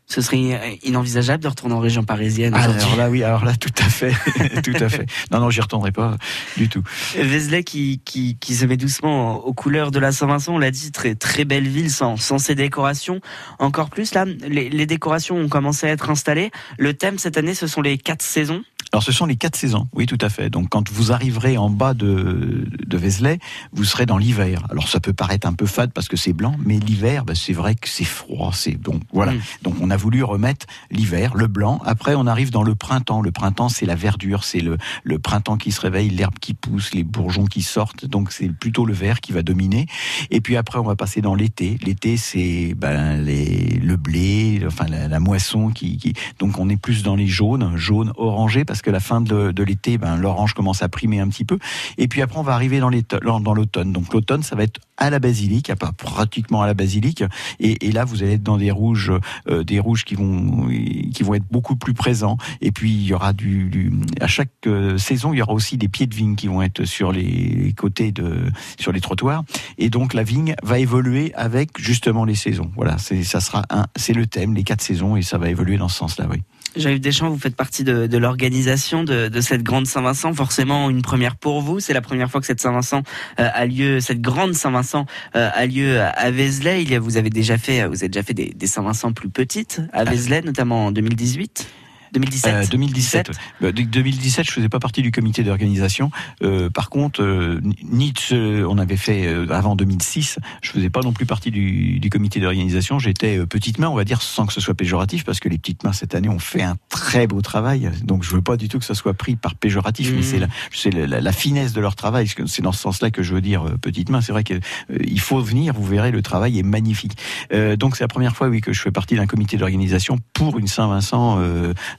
Speaker 2: ce serait inenvisageable de retourner en région parisienne.
Speaker 3: Ah, alors là, oui, alors là, tout à fait, tout à fait. Non, non, j'y retournerai pas du tout.
Speaker 2: Vézelay qui, qui, qui se met doucement aux couleurs de la Saint-Vincent, on l'a dit, très, très belle ville sans, sans ses décorations. Encore plus, là, les, les décorations ont commencé à être installées. Le thème cette année, ce sont les quatre saisons.
Speaker 3: Alors ce sont les quatre saisons, oui tout à fait. Donc quand vous arriverez en bas de, de Vézelay, vous serez dans l'hiver. Alors ça peut paraître un peu fade parce que c'est blanc, mais l'hiver, bah, c'est vrai que c'est froid. C'est donc voilà. Mmh. Donc on a voulu remettre l'hiver, le blanc. Après on arrive dans le printemps. Le printemps c'est la verdure, c'est le, le printemps qui se réveille, l'herbe qui pousse, les bourgeons qui sortent. Donc c'est plutôt le vert qui va dominer. Et puis après on va passer dans l'été. L'été c'est ben, les, le blé, enfin la, la moisson qui, qui, Donc on est plus dans les jaunes, jaunes, orangés parce que la fin de, l'été, ben, l'orange commence à primer un petit peu. Et puis après, on va arriver dans l'automne. Donc l'automne, ça va être à la basilique, pas pratiquement à la basilique. Et, là, vous allez être dans des rouges, euh, des rouges qui vont qui vont être beaucoup plus présents. Et puis il y aura du à chaque euh, saison, il y aura aussi des pieds de vigne qui vont être sur les côtés de sur les trottoirs. Et donc la vigne va évoluer avec justement les saisons. Voilà, c'est ça sera un, c'est le thème, les quatre saisons, et ça va évoluer dans ce sens-là, oui.
Speaker 2: Jean-Yves Deschamps, vous faites partie de, de l'organisation de, de, cette grande Saint-Vincent. Forcément, une première pour vous. C'est la première fois que cette Saint-Vincent euh, a lieu, cette grande Saint-Vincent euh, a lieu à Vézelay. Il y a, vous avez déjà fait, vous avez déjà fait des, des Saint-Vincent plus petites à Vézelay, notamment en 2018. 2017.
Speaker 3: Euh, 2017. Euh, de- 2017, je faisais pas partie du comité d'organisation. Euh, par contre, euh, ni de ce- on avait fait euh, avant 2006. Je faisais pas non plus partie du, du comité d'organisation. J'étais euh, petite main, on va dire, sans que ce soit péjoratif, parce que les petites mains cette année ont fait un très beau travail. Donc, je veux pas du tout que ça soit pris par péjoratif, mais c'est la, c'est la, la- la finesse de leur travail. C'est dans ce sens-là que je veux dire euh, petite main. C'est vrai que euh, il faut venir. Vous verrez, le travail est magnifique. Euh, donc, c'est la première fois, oui, que je fais partie d'un comité d'organisation pour une Saint-Vincent.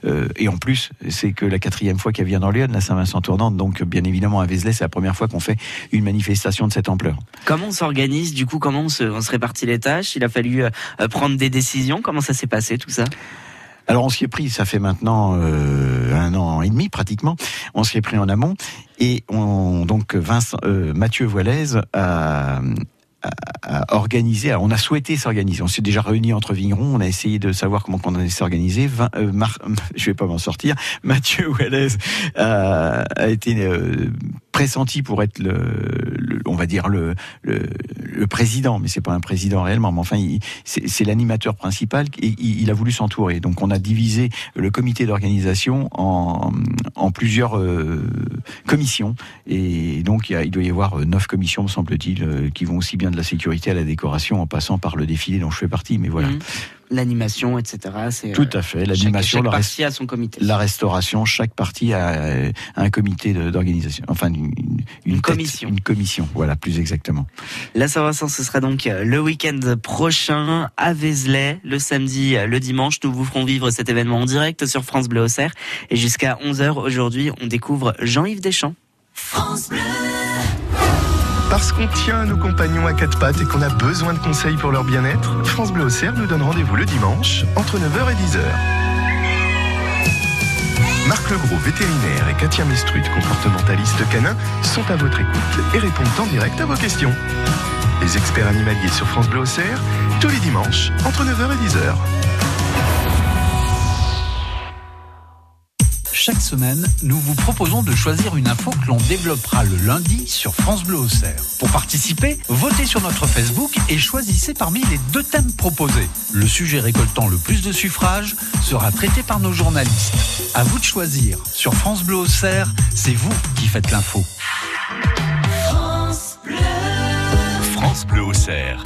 Speaker 3: Euh, euh, et en plus, c'est que la quatrième fois qu'elle vient dans Lyon, la Saint-Vincent tournante. Donc, bien évidemment, à Vézelay, c'est la première fois qu'on fait une manifestation de cette ampleur.
Speaker 2: Comment on s'organise Du coup, comment on se, on se répartit les tâches? Il a fallu euh, euh, prendre des décisions. Comment ça s'est passé tout ça?
Speaker 3: Alors, on s'y est pris, ça fait maintenant euh, un an et demi pratiquement. On s'y est pris en amont. Et on, donc, Vincent, euh, Mathieu Voilaise a, alors, on a souhaité s'organiser. On s'est déjà réunis entre vignerons, on a essayé de savoir comment on allait s'organiser. Euh, je vais pas m'en sortir. Mathieu Wallez a, a été euh, pressenti pour être le, on va dire le, le, président, mais c'est pas un président réellement. Mais enfin, c'est l'animateur principal et il, a voulu s'entourer. Donc, on a divisé le comité d'organisation en, plusieurs euh, commissions. Et donc, il, doit y avoir euh, neuf commissions, me semble-t-il, euh, qui vont aussi bien de la sécurité à la décoration, en passant par le défilé dont je fais partie. Mais voilà.
Speaker 2: Mhm. L'animation, etc. C'est,
Speaker 3: Tout
Speaker 2: euh,
Speaker 3: à fait. L'animation,
Speaker 2: chaque
Speaker 3: le reste-
Speaker 2: partie a son comité.
Speaker 3: la restauration, chaque partie a euh, un comité d'organisation, enfin une, une,
Speaker 2: commission.
Speaker 3: une commission, voilà plus exactement.
Speaker 2: La Saint-Vincent, ce sera donc euh, le week-end prochain à Vézelay, le samedi, le dimanche. Nous vous ferons vivre cet événement en direct sur France Bleu Auxerre. Et jusqu'à 11h aujourd'hui, on découvre Jean-Yves Deschamps.
Speaker 11: Parce qu'on tient nos compagnons à quatre pattes et qu'on a besoin de conseils pour leur bien-être, France Bleu Auxerre nous donne rendez-vous le dimanche entre 9h et 10h. Marc Legros, vétérinaire, et Katia Mistrut, comportementaliste canin, sont à votre écoute et répondent en direct à vos questions. Les experts animaliers sur France Bleu Auxerre, tous les dimanches entre 9h et 10h.
Speaker 12: Chaque semaine, nous vous proposons de choisir une info que l'on développera le lundi sur France Bleu Auxerre. Pour participer, votez sur notre Facebook et choisissez parmi les deux thèmes proposés. Le sujet récoltant le plus de suffrages sera traité par nos journalistes. À vous de choisir. Sur France Bleu Auxerre, c'est vous qui faites l'info.
Speaker 13: France Bleu Auxerre.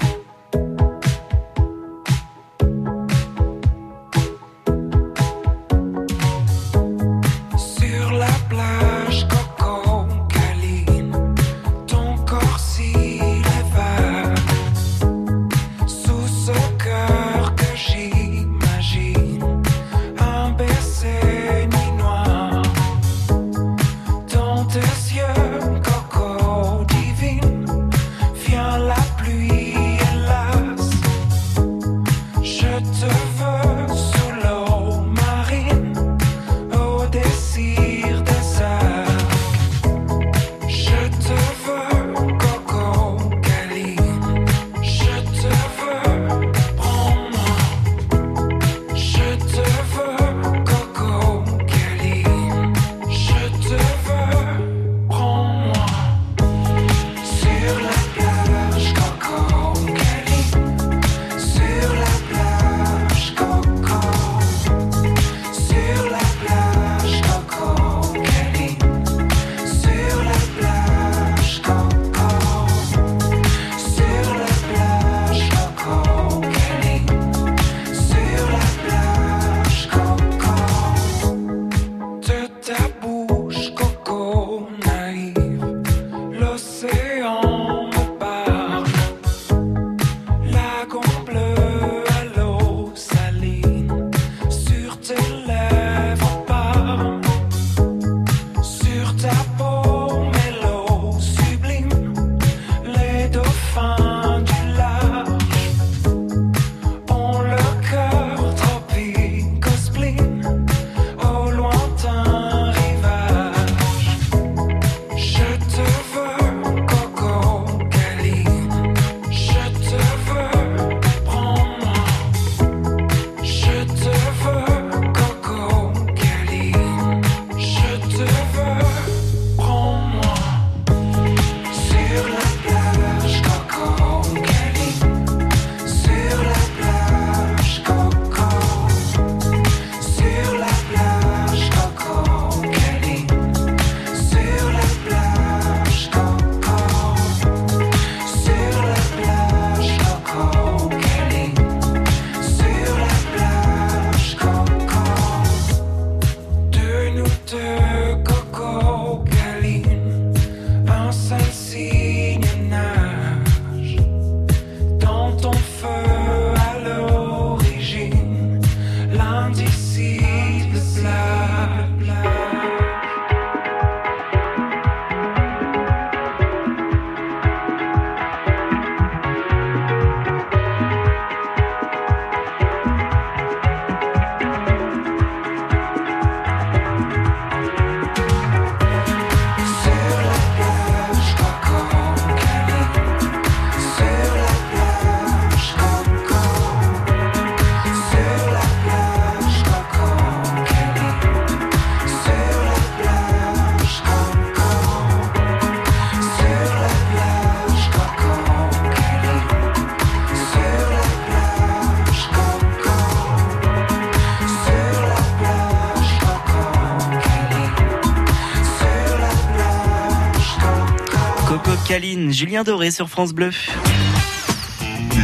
Speaker 2: Julien Doré sur France Bleu.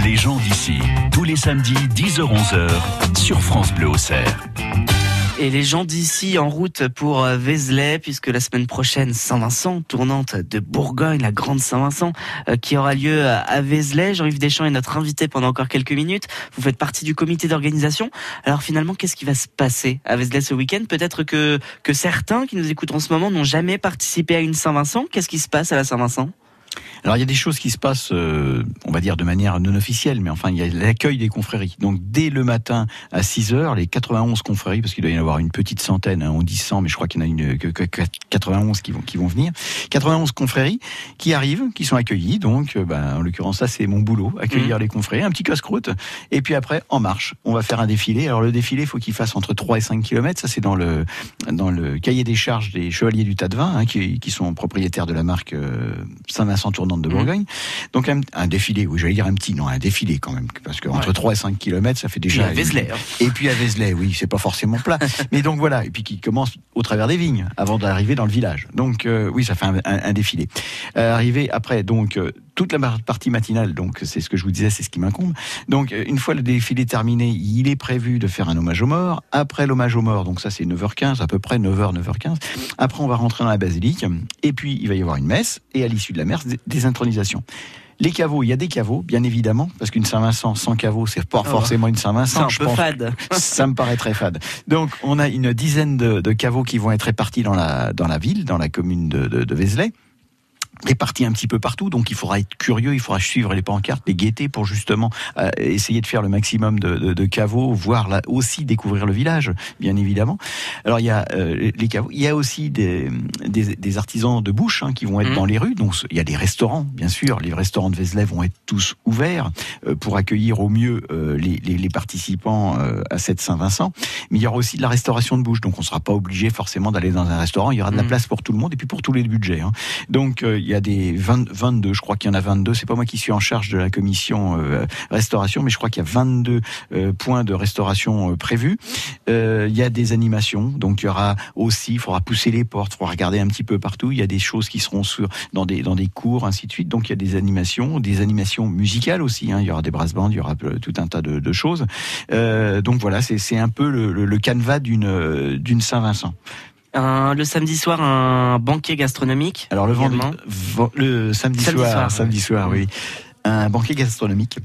Speaker 1: Les gens d'ici, tous les samedis 10h-11h sur France Bleu Auxerre.
Speaker 2: Et les gens d'ici en route pour euh, Vézelay, puisque la semaine prochaine, Saint-Vincent, tournante de Bourgogne, la grande Saint-Vincent, euh, qui aura lieu à Vézelay. Jean-Yves Deschamps est notre invité pendant encore quelques minutes. Vous faites partie du comité d'organisation. Alors finalement, qu'est-ce qui va se passer à Vézelay ce week-end? Peut-être que, que certains qui nous écoutent en ce moment n'ont jamais participé à une Saint-Vincent. Qu'est-ce qui se passe à la Saint-Vincent?
Speaker 3: Alors il y a des choses qui se passent, euh, on va dire de manière non officielle, mais enfin il y a l'accueil des confréries. Donc dès le matin à 6 heures, les 91 confréries, parce qu'il doit y en avoir une petite centaine, hein, on dit 100, mais je crois qu'il y en a une que, que 91 qui vont qui vont venir. 91 confréries qui arrivent, qui sont accueillis. Donc euh, ben, en l'occurrence ça c'est mon boulot, accueillir les confréries, un petit casse-croûte. Et puis après en marche, on va faire un défilé. Alors le défilé, il faut qu'il fasse entre 3 et 5 km. Ça c'est dans le dans le cahier des charges des chevaliers du tas de vin, hein, qui, qui sont propriétaires de la marque euh, Saint-Vincent De Bourgogne. Donc un, un défilé, oui, j'allais dire un petit, non, un défilé quand même, parce que entre 3 et 5 km, ça fait déjà.
Speaker 2: Puis à Vézelay, hein.
Speaker 3: Et puis à Vézelay, oui, c'est pas forcément plat. Mais donc voilà, et puis qui commence au travers des vignes, avant d'arriver dans le village. Donc euh, oui, ça fait un, un- un défilé. Euh, arrivé après, donc euh, toute la partie matinale, donc c'est ce que je vous disais, c'est ce qui m'incombe. Donc euh, une fois le défilé terminé, il est prévu de faire un hommage aux morts. Après l'hommage aux morts, donc ça c'est 9h15 à peu près, 9h, 9h15. Après on va rentrer dans la basilique, et puis il va y avoir une messe, et à l'issue de la messe, des, intronisations. Les caveaux, il y a des caveaux, bien évidemment, parce qu'une Saint-Vincent sans caveau, c'est pas
Speaker 2: Oh.
Speaker 3: forcément une
Speaker 2: C'est
Speaker 3: Saint-Vincent.
Speaker 2: un
Speaker 3: je
Speaker 2: peu
Speaker 3: pense.
Speaker 2: fade.
Speaker 3: Ça me paraît très fade. Donc, on a une dizaine de, de caveaux qui vont être répartis dans la, dans la ville, dans la commune de, de, de Vézelay répartis un petit peu partout, donc il faudra être curieux, il faudra suivre les pancartes, les guetter pour justement euh, essayer de faire le maximum de, de, de caveaux, voire là aussi découvrir le village, bien évidemment. Alors il y a euh, les caveaux, il y a aussi des, des, des artisans de bouche hein, qui vont être
Speaker 2: Mhm.
Speaker 3: dans les rues, donc il y a des restaurants, bien sûr, les restaurants de Vézelay vont être tous ouverts euh, pour accueillir au mieux les, les, les participants à cette Saint-Vincent, mais il y aura aussi de la restauration de bouche, donc on sera pas obligé forcément d'aller dans un restaurant, il y aura de la
Speaker 2: Mhm.
Speaker 3: place pour tout le monde et puis pour tous les budgets. Hein. Donc il y a des 20, 22, je crois qu'il y en a 22. C'est pas moi qui suis en charge de la commission euh, restauration, mais je crois qu'il y a 22 euh, points de restauration euh, prévus. Euh, il y a des animations, donc il y aura aussi, il faudra pousser les portes, il faudra regarder un petit peu partout. Il y a des choses qui seront sur dans des dans des cours, ainsi de suite. Donc il y a des animations, des animations musicales aussi. Hein. Il y aura des brass bands, il y aura euh, tout un tas de, de choses. Donc voilà, c'est un peu le, le, le canevas d'une Saint-Vincent.
Speaker 2: Un- le samedi soir, un banquet gastronomique.
Speaker 3: Alors le vendredi,
Speaker 2: également.
Speaker 3: le samedi,
Speaker 2: Samedi
Speaker 3: soir,
Speaker 2: soir,
Speaker 3: samedi soir, oui, un banquet gastronomique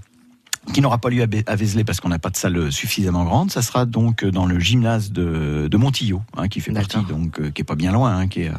Speaker 3: qui n'aura pas lieu à Vézelay parce qu'on n'a pas de salle suffisamment grande. Ça sera donc dans le gymnase de, de Montillot, hein, qui fait partie donc euh, qui est pas bien loin, hein, qui est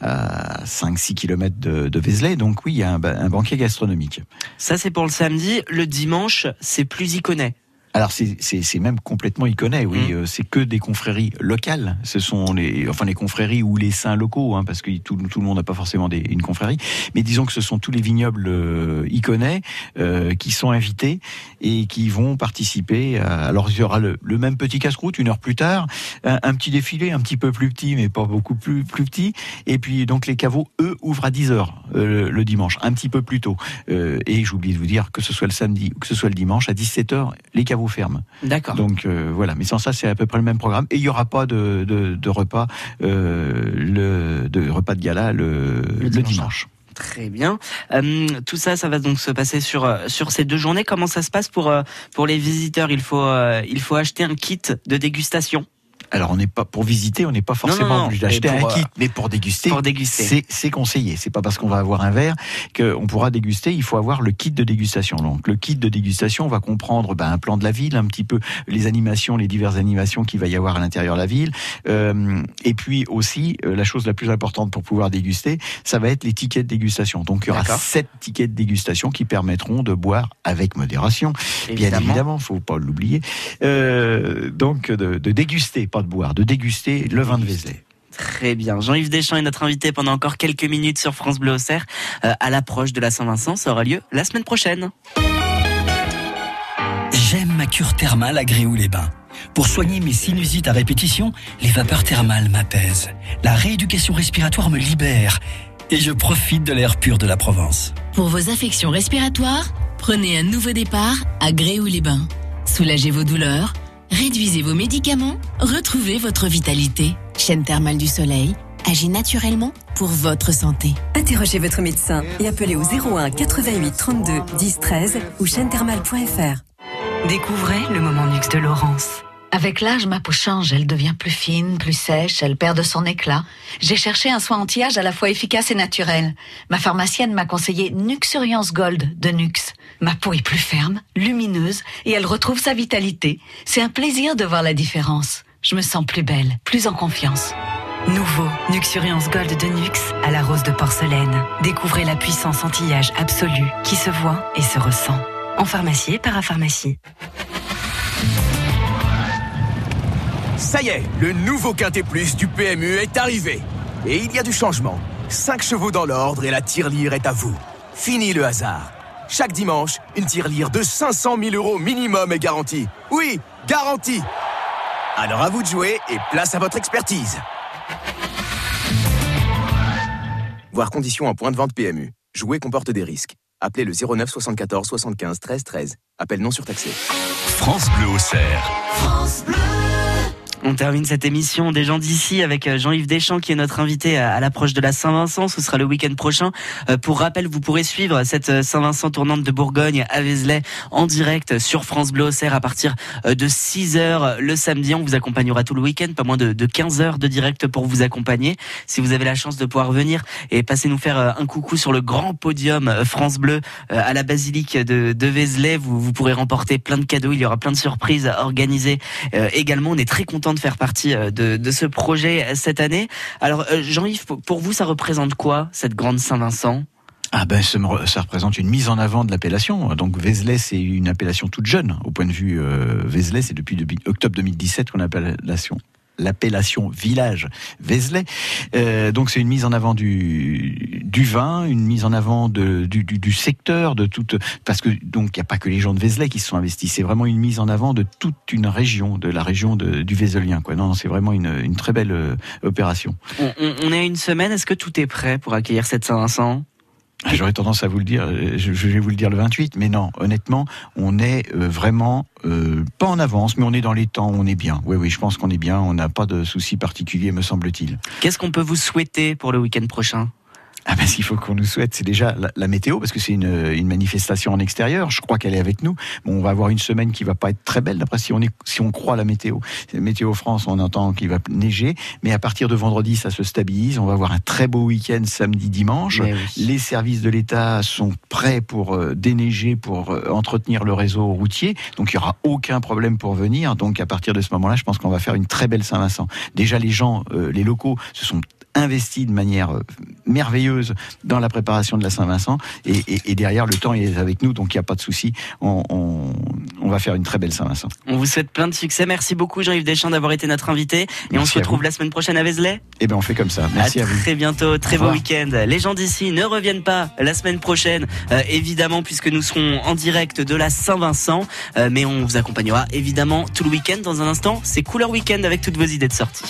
Speaker 3: à, à 5-6 km de, de Vézelay. Donc oui, il y a un, un banquet gastronomique.
Speaker 2: Ça, c'est pour le samedi. Le dimanche, c'est plus iconé.
Speaker 3: Alors c'est même complètement iconé, oui. Euh, C'est que des confréries locales. Ce sont les enfin les confréries ou les saints locaux, hein, parce que tout, tout le monde n'a pas forcément des, une confrérie. Mais disons que ce sont tous les vignobles euh, iconais euh, qui sont invités et qui vont participer. À, alors il y aura le, le même petit casse-croûte une heure plus tard, un, un petit défilé un petit peu plus petit, mais pas beaucoup plus plus petit. Et puis donc les caveaux eux ouvrent à 10 heures euh, le, le dimanche, un petit peu plus tôt. Euh, et j'oublie de vous dire que ce soit le samedi ou que ce soit le dimanche à 17 heures, les caveaux ferment.
Speaker 2: D'accord.
Speaker 3: Donc euh, voilà, mais sans ça, c'est à peu près le même programme. Et il y aura pas de, de, de repas, euh, le de repas de gala le, le dimanche.
Speaker 2: Très bien. Euh, tout ça, ça va donc se passer sur sur ces deux journées. Comment ça se passe pour pour les visiteurs? Il faut euh, il faut acheter un kit de dégustation.
Speaker 3: Alors on n'est pas pour visiter, on n'est pas forcément obligé d'acheter un kit,
Speaker 2: euh,
Speaker 3: mais pour déguster,
Speaker 2: pour déguster.
Speaker 3: c'est c'est conseillé. C'est pas parce qu'on va avoir un verre qu'on pourra déguster. Il faut avoir le kit de dégustation. Donc le kit de dégustation va comprendre ben, un plan de la ville, un petit peu les animations, les diverses animations qu'il va y avoir à l'intérieur de la ville, Euh, et puis aussi euh, la chose la plus importante pour pouvoir déguster, ça va être les tickets de dégustation. Donc il y aura sept tickets de dégustation qui permettront de boire avec modération, bien
Speaker 2: Évidemment.
Speaker 3: évidemment, faut pas l'oublier. Euh, donc de, de déguster, pas de boire, de déguster le vin de Vézelay.
Speaker 2: Très bien. Jean-Yves Deschamps est notre invité pendant encore quelques minutes sur France Bleu Auxerre. Euh, à l'approche de la Saint-Vincent, ça aura lieu la semaine prochaine.
Speaker 14: J'aime ma cure thermale à Gréoux-les-Bains. Pour soigner mes sinusites à répétition, les vapeurs thermales m'apaisent. La rééducation respiratoire me libère. Et je profite de l'air pur de la Provence.
Speaker 15: Pour vos affections respiratoires, prenez un nouveau départ à Gréoux-les-Bains. Soulagez vos douleurs, réduisez vos médicaments, retrouvez votre vitalité. Chaîne thermale du soleil agit naturellement pour votre santé.
Speaker 16: Interrogez votre médecin et appelez au 01 88 32 10 13 ou chaîne-thermale.fr.
Speaker 17: Découvrez le moment Nux de Laurence.
Speaker 18: Avec l'âge, ma peau change, elle devient plus fine, plus sèche, elle perd de son éclat. J'ai cherché un soin anti-âge à la fois efficace et naturel. Ma pharmacienne m'a conseillé Nuxuriance Gold de Nux. Ma peau est plus ferme, lumineuse et elle retrouve sa vitalité. C'est un plaisir de voir la différence. Je me sens plus belle, plus en confiance.
Speaker 17: Nouveau Nuxuriance Gold de Nux à la rose de porcelaine. Découvrez la puissance anti-âge absolue qui se voit et se ressent. En pharmacie et parapharmacie.
Speaker 8: Ça y est, le nouveau Quintet Plus du PMU est arrivé. Et il y a du changement. 5 chevaux dans l'ordre et la tirelire est à vous. Fini le hasard. Chaque dimanche, une tirelire de 500 000 euros minimum est garantie. Oui, garantie Alors à vous de jouer et place à votre expertise. Voir conditions en point de vente PMU. Jouer comporte des risques. Appelez le 09 74 75 13 13. Appel non surtaxé.
Speaker 1: France Bleu au cerf.
Speaker 2: France Bleu. On termine cette émission des gens d'ici avec euh, Jean-Yves Deschamps qui est notre invité à, l'approche de la Saint-Vincent. Ce sera le week-end prochain. Euh, pour rappel, vous pourrez suivre cette euh, Saint-Vincent tournante de Bourgogne à Vézelay en direct sur France Bleu Auxerre à partir de 6 heures le samedi. On vous accompagnera tout le week-end, pas moins de, de 15 heures de direct pour vous accompagner. Si vous avez la chance de pouvoir venir et passer nous faire un coucou sur le grand podium France Bleu à la basilique de, de Vézelay, vous, vous pourrez remporter plein de cadeaux. Il y aura plein de surprises organisées également. On est très content de faire partie euh, de, ce projet euh, cette année. Alors, euh, Jean-Yves, pour- vous, ça représente quoi, cette grande Saint-Vincent?
Speaker 3: Ah ben, ça représente une mise en avant de l'appellation. Donc Vézelay, c'est une appellation toute jeune. Au point de vue euh, Vézelay, c'est depuis, depuis octobre 2017 qu'on appelle l'appellation l'appellation village Vézelay. Euh, donc c'est une mise en avant du, du vin, une mise en avant de, du, du, du secteur, de toute parce que donc il n'y a pas que les gens de Vézelay qui se sont investis. C'est vraiment une mise en avant de toute une région, de la région de, du Vézelien. Quoi. Non, non, c'est vraiment une, une très belle euh, opération.
Speaker 2: on, on- on est à une semaine. Est-ce que tout est prêt pour accueillir cette Saint-Vincent?
Speaker 3: J'aurais tendance à vous le dire, euh, je, je vais vous le dire le 28, mais non, honnêtement, on est euh, vraiment euh, pas en avance, mais on est dans les temps, on est bien. Oui, oui, je pense qu'on est bien, on n'a pas de soucis particuliers, me semble-t-il.
Speaker 2: Qu'est-ce qu'on peut vous souhaiter pour le week-end prochain?
Speaker 3: Ah ben, ce qu'il faut qu'on nous souhaite, c'est déjà la, la météo, parce que c'est une, une manifestation en extérieur. Je crois qu'elle est avec nous. Bon, on va avoir une semaine qui va pas être très belle, d'après si on est, si on croit la météo. Météo France, on entend qu'il va neiger, mais à partir de vendredi, ça se stabilise. On va avoir un très beau week-end samedi, dimanche.
Speaker 2: Oui.
Speaker 3: Les services de l'État sont prêts pour euh, déneiger, pour euh, entretenir le réseau routier. Donc il y aura aucun problème pour venir. Donc à partir de ce moment-là, je pense qu'on va faire une très belle Saint-Vincent. Déjà, les gens, euh, les locaux, se sont investis de manière euh, merveilleuse dans la préparation de la Saint-Vincent et, et- et derrière le temps est avec nous donc il n'y a pas de souci on, on- on va faire une très belle Saint-Vincent
Speaker 2: On vous souhaite plein de succès. Merci beaucoup Jean-Yves Deschamps d'avoir été notre invité. Et on se
Speaker 3: à
Speaker 2: retrouve la semaine prochaine à Vézelay.
Speaker 3: et bien on fait comme ça merci à, vous
Speaker 2: Très bientôt, très
Speaker 3: Au
Speaker 2: beau week-end. Les gens d'ici ne reviennent pas la semaine prochaine, euh, évidemment, puisque nous serons en direct de la Saint-Vincent. Euh, mais on vous accompagnera évidemment tout le week-end. Dans un instant, c'est Couleur Week-end avec toutes vos idées de sortie.